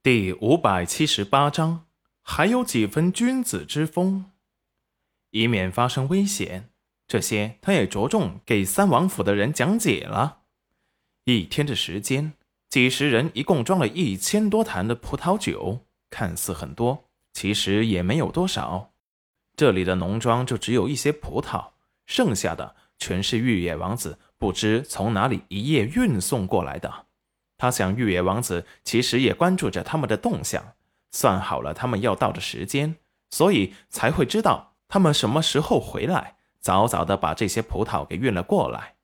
第五百七十八章，还有几分君子之风，以免发生危险，这些他也着重给三王府的人讲解了。一天的时间，几十人一共装了一千多坛的葡萄酒，看似很多，其实也没有多少。这里的农庄就只有一些葡萄，剩下的全是玉野王子不知从哪里一夜运送过来的。他想，玉野王子其实也关注着他们的动向，算好了他们要到的时间，所以才会知道他们什么时候回来，早早的把这些葡萄给运了过来。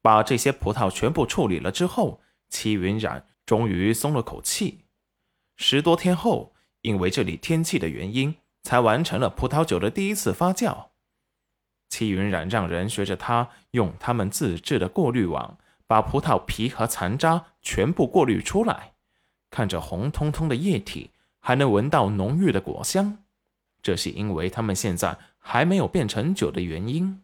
把这些葡萄全部处理了之后，戚云染终于松了口气。十多天后，因为这里天气的原因，才完成了葡萄酒的第一次发酵。戚云染让人学着他用他们自制的过滤网。把葡萄皮和残渣全部过滤出来，看着红彤彤的液体，还能闻到浓郁的果香。这是因为他们现在还没有变成酒的原因。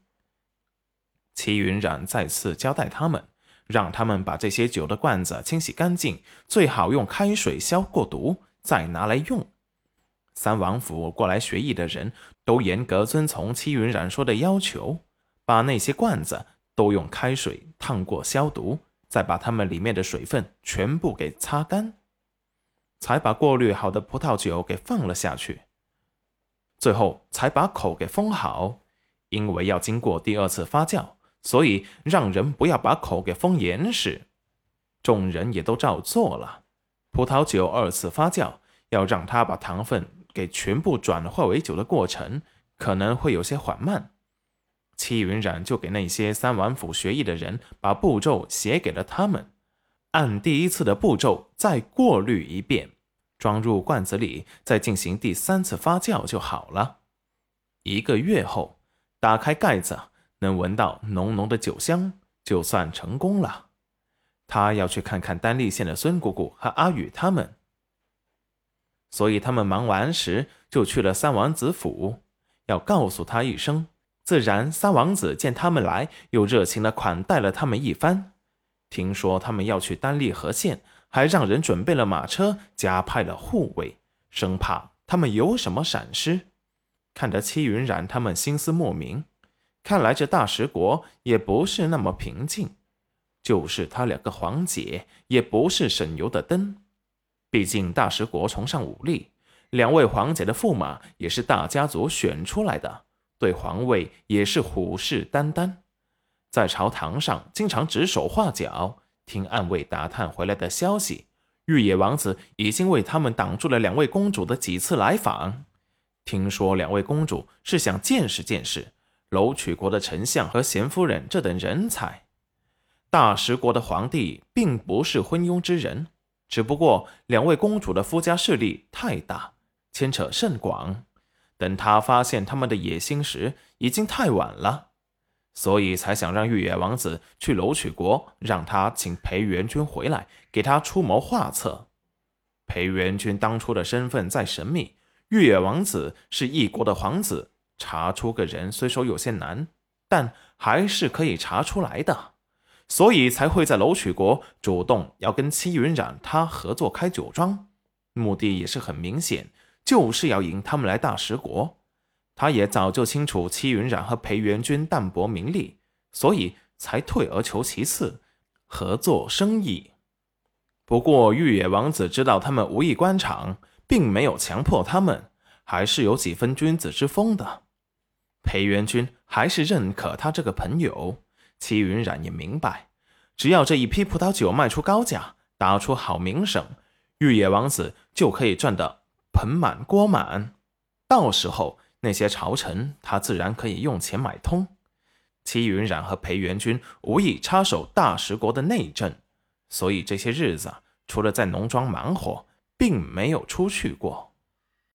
齐云染再次交代他们，让他们把这些酒的罐子清洗干净，最好用开水消过毒，再拿来用。三王府过来学艺的人都严格遵从齐云染说的要求，把那些罐子。都用开水烫过消毒，再把它们里面的水分全部给擦干，才把过滤好的葡萄酒给放了下去。最后才把口给封好，因为要经过第二次发酵，所以让人不要把口给封严实。众人也都照做了。葡萄酒二次发酵，要让它把糖分给全部转化为酒的过程，可能会有些缓慢。戚云染就给那些三王府学艺的人把步骤写给了他们，按第一次的步骤再过滤一遍，装入罐子里，再进行第三次发酵就好了。一个月后，打开盖子，能闻到浓浓的酒香，就算成功了。他要去看看丹立县的孙姑姑和阿宇他们，所以他们忙完时就去了三王子府，要告诉他一声。自然，三王子见他们来，又热情的款待了他们一番。听说他们要去丹利河县，还让人准备了马车，加派了护卫，生怕他们有什么闪失。看得戚云染他们心思莫名，看来这大食国也不是那么平静。就是他两个皇姐，也不是省油的灯。毕竟大食国崇尚武力，两位皇姐的驸马也是大家族选出来的。对皇位也是虎视眈眈，在朝堂上经常指手画脚，听暗卫打探回来的消息。玉野王子已经为他们挡住了两位公主的几次来访。听说两位公主是想见识见识楼曲国的丞相和贤夫人这等人才。大食国的皇帝并不是昏庸之人，只不过两位公主的夫家势力太大，牵扯甚广。等他发现他们的野心时，已经太晚了，所以才想让玉野王子去楼曲国，让他请裴元君回来，给他出谋划策。裴元君当初的身份再神秘，玉野王子是异国的皇子，查出个人虽说有些难，但还是可以查出来的，所以才会在楼曲国主动要跟戚云染他合作开酒庄，目的也是很明显。就是要引他们来大食国，他也早就清楚戚云染和裴元君淡泊名利，所以才退而求其次，合作生意。不过玉野王子知道他们无意官场，并没有强迫他们，还是有几分君子之风的。裴元君还是认可他这个朋友，戚云染也明白，只要这一批葡萄酒卖出高价，打出好名声，玉野王子就可以赚的。盆满锅满，到时候那些朝臣他自然可以用钱买通。戚云冉和裴元君无意插手大食国的内政，所以这些日子除了在农庄忙活，并没有出去过。